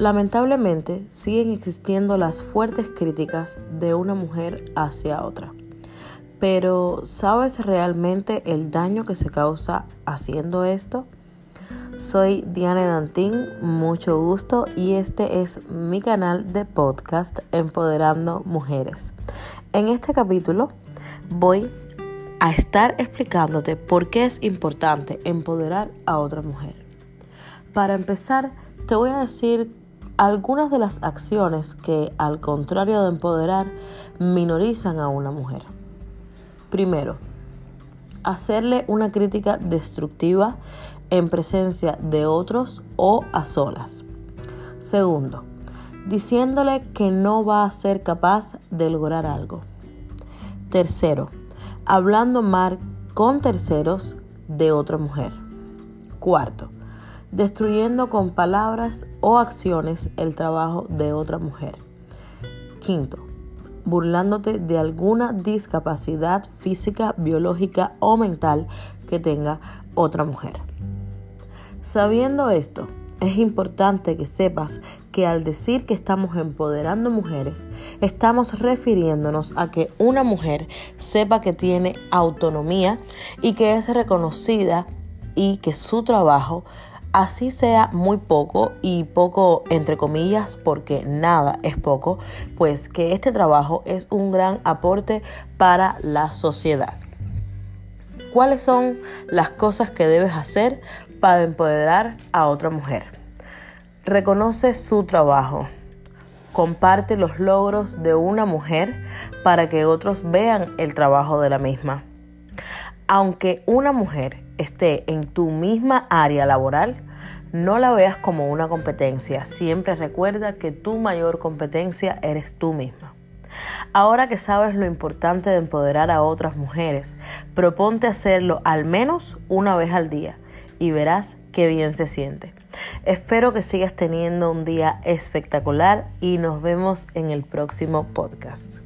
Lamentablemente siguen existiendo las fuertes críticas de una mujer hacia otra. Pero ¿sabes realmente el daño que se causa haciendo esto? Soy Diana Dantín, mucho gusto y este es mi canal de podcast Empoderando Mujeres. En este capítulo voy a estar explicándote por qué es importante empoderar a otra mujer. Para empezar, te voy a decir algunas de las acciones que, al contrario de empoderar, minorizan a una mujer. Primero, hacerle una crítica destructiva en presencia de otros o a solas. Segundo, diciéndole que no va a ser capaz de lograr algo. Tercero, hablando mal con terceros de otra mujer. Cuarto, destruyendo con palabras o acciones el trabajo de otra mujer. Quinto, burlándote de alguna discapacidad física, biológica o mental que tenga otra mujer. Sabiendo esto, es importante que sepas que al decir que estamos empoderando mujeres, estamos refiriéndonos a que una mujer sepa que tiene autonomía y que es reconocida y que su trabajo así sea muy poco y poco entre comillas porque nada es poco, pues que este trabajo es un gran aporte para la sociedad. ¿Cuáles son las cosas que debes hacer para empoderar a otra mujer? Reconoce su trabajo. Comparte los logros de una mujer para que otros vean el trabajo de la misma. Aunque una mujer esté en tu misma área laboral, no la veas como una competencia. Siempre recuerda que tu mayor competencia eres tú misma. Ahora que sabes lo importante de empoderar a otras mujeres, proponte hacerlo al menos una vez al día y verás qué bien se siente. Espero que sigas teniendo un día espectacular y nos vemos en el próximo podcast.